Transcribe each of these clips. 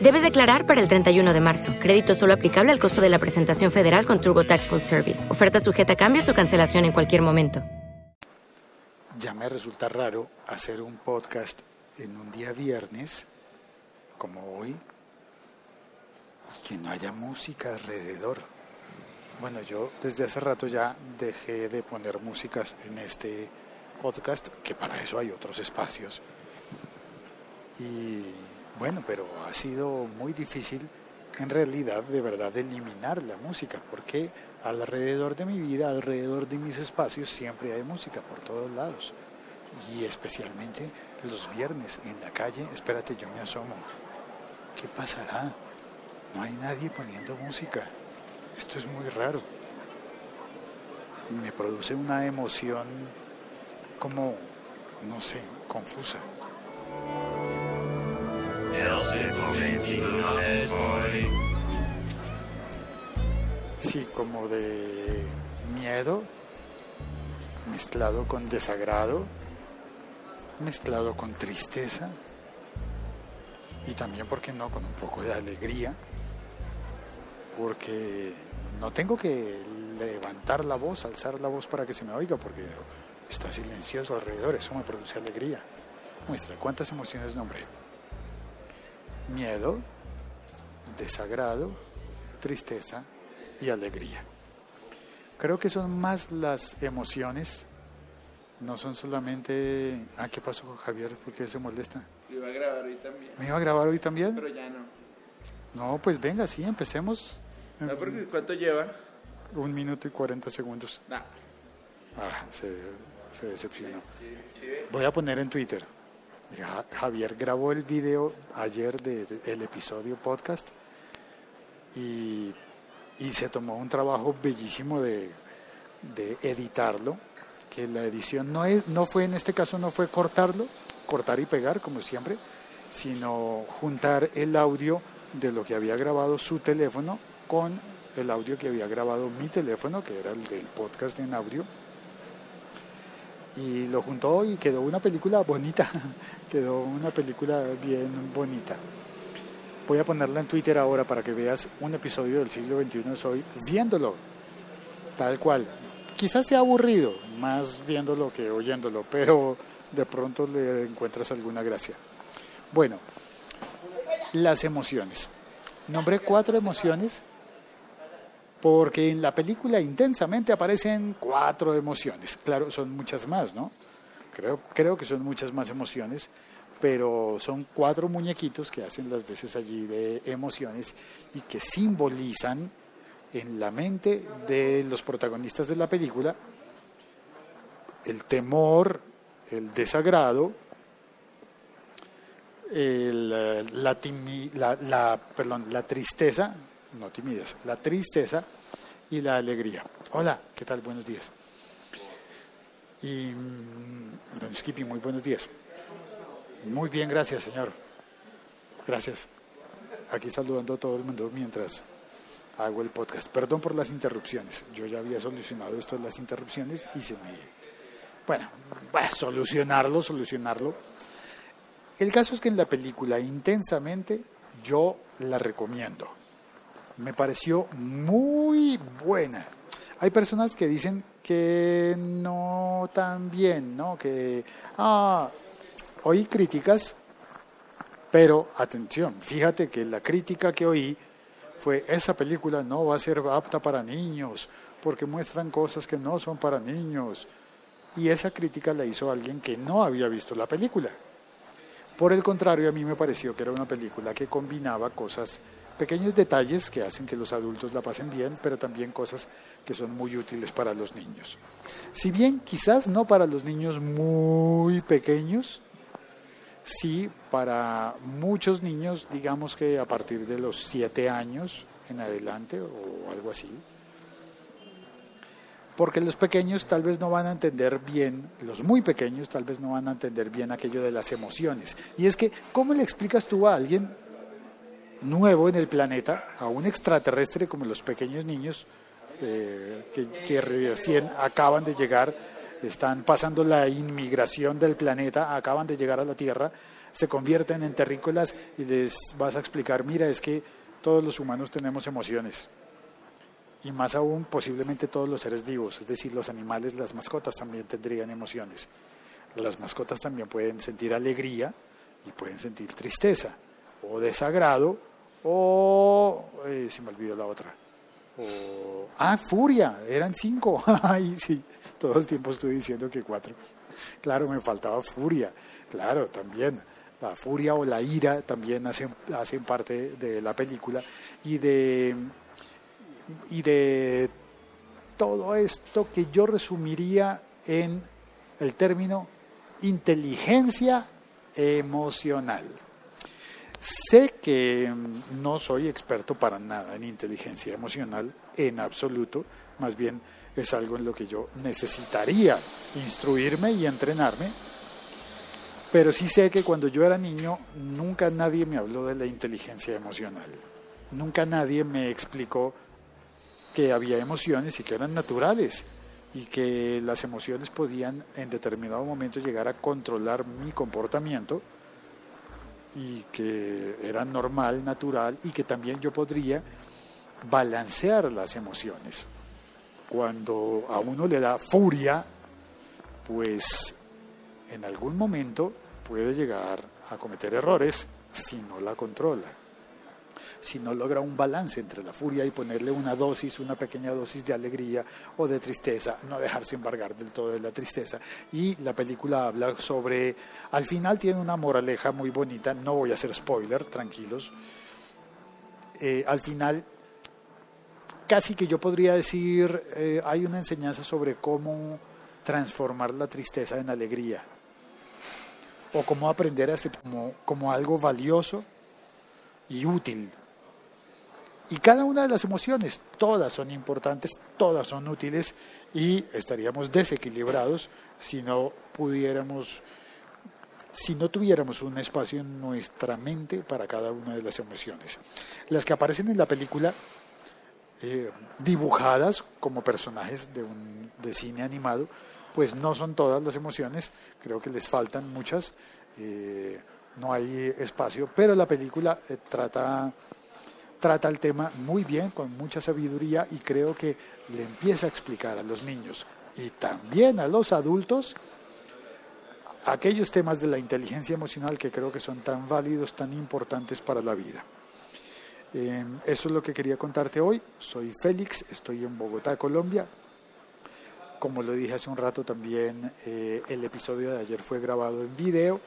Debes declarar para el 31 de marzo. Crédito solo aplicable al costo de la presentación federal con TurboTax Full Service. Oferta sujeta a cambios o cancelación en cualquier momento. Ya me resulta raro hacer un podcast en un día viernes, como hoy, y que no haya música alrededor. Bueno, yo desde hace rato ya dejé de poner músicas en este podcast, que para eso hay otros espacios. Y bueno, pero ha sido muy difícil en realidad de verdad eliminar la música, porque alrededor de mi vida, alrededor de mis espacios, siempre hay música por todos lados. Y especialmente los viernes en la calle, espérate, yo me asomo. ¿Qué pasará? No hay nadie poniendo música. Esto es muy raro. Me produce una emoción como, no sé, confusa. Sí, como de miedo, mezclado con desagrado, mezclado con tristeza y también, ¿por qué no?, con un poco de alegría, porque no tengo que levantar la voz, alzar la voz para que se me oiga, porque está silencioso alrededor, eso me produce alegría. Muestra, ¿cuántas emociones nombré? Miedo, desagrado, tristeza y alegría. Creo que son más las emociones, no son solamente... Ah, ¿qué pasó con Javier? ¿Por qué se molesta? Lo iba a grabar hoy también. ¿Me iba a grabar hoy también? Pero ya no. No, pues venga, sí, empecemos. No, porque ¿cuánto lleva? Un minuto y cuarenta segundos. Nah. Ah, se, se decepcionó. Voy a poner en Twitter. Javier grabó el video ayer del de, el episodio podcast y, y, se tomó un trabajo bellísimo de, de, editarlo, que la edición no, es, no fue en este caso, no fue cortarlo, cortar y pegar como siempre, sino juntar el audio de lo que había grabado su teléfono con el audio que había grabado mi teléfono, que era el del podcast en audio y lo juntó y quedó una película bonita, quedó una película bien bonita. Voy a ponerla en Twitter ahora para que veas un episodio del siglo XXI soy viéndolo, tal cual. Quizás sea aburrido, más viéndolo que oyéndolo, pero de pronto le encuentras alguna gracia. Bueno, las emociones. Nombré cuatro emociones porque en la película intensamente aparecen cuatro emociones. Claro, son muchas más, ¿no? Creo, creo que son muchas más emociones, pero son cuatro muñequitos que hacen las veces allí de emociones y que simbolizan en la mente de los protagonistas de la película el temor, el desagrado, el, la, la, la, perdón, la tristeza, no timidez, la tristeza y la alegría. Hola, ¿qué tal? Buenos días. Y mm, don Skippy, muy buenos días. Muy bien, gracias, señor. Gracias. Aquí saludando a todo el mundo mientras hago el podcast. Perdón por las interrupciones. Yo ya había solucionado esto de las interrupciones y se me... Bueno, a solucionarlo, solucionarlo. El caso es que en la película intensamente yo la recomiendo me pareció muy buena. Hay personas que dicen que no tan bien, ¿no? Que, ah, oí críticas, pero atención, fíjate que la crítica que oí fue esa película no va a ser apta para niños porque muestran cosas que no son para niños. Y esa crítica la hizo alguien que no había visto la película. Por el contrario, a mí me pareció que era una película que combinaba cosas, pequeños detalles que hacen que los adultos la pasen bien, pero también cosas que son muy útiles para los niños. Si bien quizás no para los niños muy pequeños, sí para muchos niños, digamos que a partir de los siete años en adelante o algo así, porque los pequeños tal vez no van a entender bien, los muy pequeños tal vez no van a entender bien aquello de las emociones. Y es que, ¿cómo le explicas tú a alguien nuevo en el planeta, a un extraterrestre como los pequeños niños eh, que, recién acaban de llegar, están pasando la inmigración del planeta, acaban de llegar a la Tierra, se convierten en terrícolas y les vas a explicar, mira, es que todos los humanos tenemos emociones y más aún posiblemente todos los seres vivos, es decir, los animales, las mascotas también tendrían emociones. Las mascotas también pueden sentir alegría y pueden sentir tristeza o desagrado o eh, se me olvidó la otra. O, ah, furia, eran cinco. Ay, sí, todo el tiempo estoy diciendo que cuatro. Claro, me faltaba furia. Claro, también. La furia o la ira también hacen, hacen parte de la película y de y de todo esto que yo resumiría en el término inteligencia emocional. Sé que no soy experto para nada en inteligencia emocional, en absoluto, más bien es algo en lo que yo necesitaría instruirme y entrenarme, pero sí sé que cuando yo era niño nunca nadie me habló de la inteligencia emocional, nunca nadie me explicó que había emociones y que eran naturales y que las emociones podían en determinado momento llegar a controlar mi comportamiento y que era normal, natural y que también yo podría balancear las emociones. Cuando a uno le da furia, pues en algún momento puede llegar a cometer errores si no la controla si no logra un balance entre la furia y ponerle una dosis, una pequeña dosis de alegría o de tristeza, no dejarse embargar del todo de la tristeza. Y la película habla sobre, al final tiene una moraleja muy bonita, no voy a hacer spoiler, tranquilos. Eh, al final, casi que yo podría decir, eh, hay una enseñanza sobre cómo transformar la tristeza en alegría o cómo aprender a ser como, como algo valioso y útil y cada una de las emociones, todas son importantes, todas son útiles y estaríamos desequilibrados si no pudiéramos, si no tuviéramos un espacio en nuestra mente para cada una de las emociones. Las que aparecen en la película, eh, dibujadas como personajes de, un, de cine animado, pues no son todas las emociones, creo que les faltan muchas, eh, no hay espacio, pero la película eh, trata trata el tema muy bien, con mucha sabiduría y creo que le empieza a explicar a los niños y también a los adultos aquellos temas de la inteligencia emocional que creo que son tan válidos, tan importantes para la vida. Eh, eso es lo que quería contarte hoy. Soy Félix, estoy en Bogotá, Colombia. Como lo dije hace un rato también, eh, el episodio de ayer fue grabado en video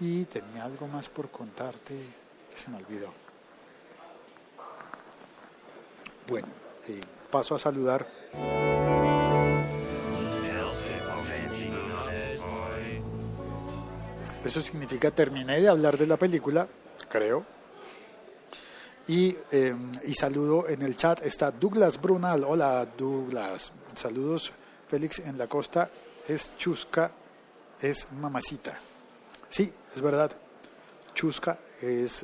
y tenía algo más por contarte que se me olvidó. Bueno, eh, paso a saludar. Eso significa terminé de hablar de la película, creo. Y, eh, y, saludo en el chat está Douglas Brunal. Hola Douglas. Saludos Félix en la costa. Es chusca, es mamacita. Sí, es verdad. Chusca es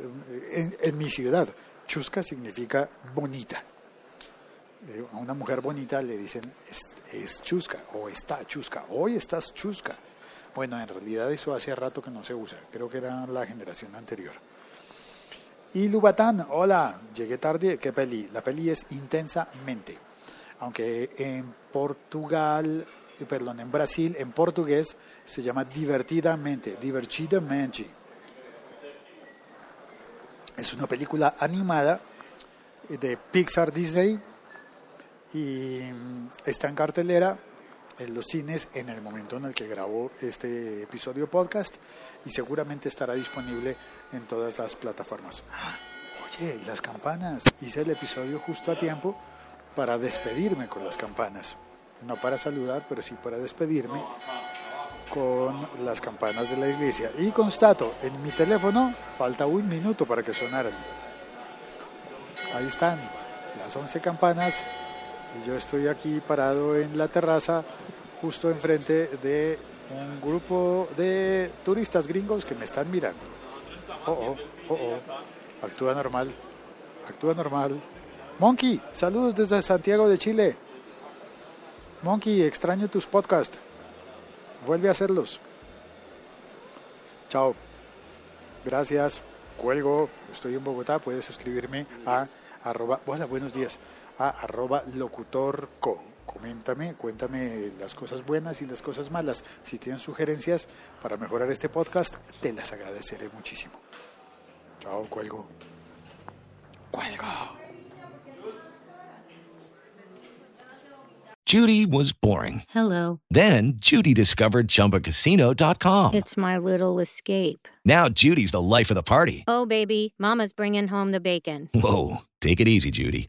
en, en mi ciudad. Chusca significa bonita. Eh, a una mujer bonita le dicen es, chusca o está chusca, hoy estás chusca. Bueno, en realidad eso hace rato que no se usa, creo que era la generación anterior. Y Lubatán, hola, llegué tarde, ¿qué peli? La peli es intensamente, aunque en Portugal, eh, perdón, en Brasil, en portugués se llama divertidamente, divertidamente. Es una película animada de Pixar Disney y mm, está en cartelera en los cines en el momento en el que grabo este episodio podcast y seguramente estará disponible en todas las plataformas. Oye, las campanas. Hice el episodio justo a tiempo para despedirme con las campanas. No para saludar, pero sí para despedirme con las campanas de la iglesia. Y constato, en mi teléfono falta un minuto para que sonaran. Ahí están, las 11 campanas. Y yo estoy aquí parado en la terraza, justo enfrente de un grupo de turistas gringos que me están mirando. Oh, oh, oh, oh. Actúa normal. Actúa normal. Monkey, saludos desde Santiago de Chile. Monkey, extraño tus podcasts. Vuelve a hacerlos. Chao. Gracias. Cuelgo. Estoy en Bogotá. Puedes escribirme a arroba, hola, buenos días, a arroba locutorco. Coméntame, cuéntame las cosas buenas y las cosas malas. Si tienen sugerencias para mejorar este podcast, te las agradeceré muchísimo. Chao, cuelgo. Cuelgo. Judy was boring. Hello. Then Judy discovered ChumbaCasino.com. It's my little escape. Now Judy's the life of the party. Oh, baby, Mama's bringing home the bacon. Whoa, take it easy, Judy.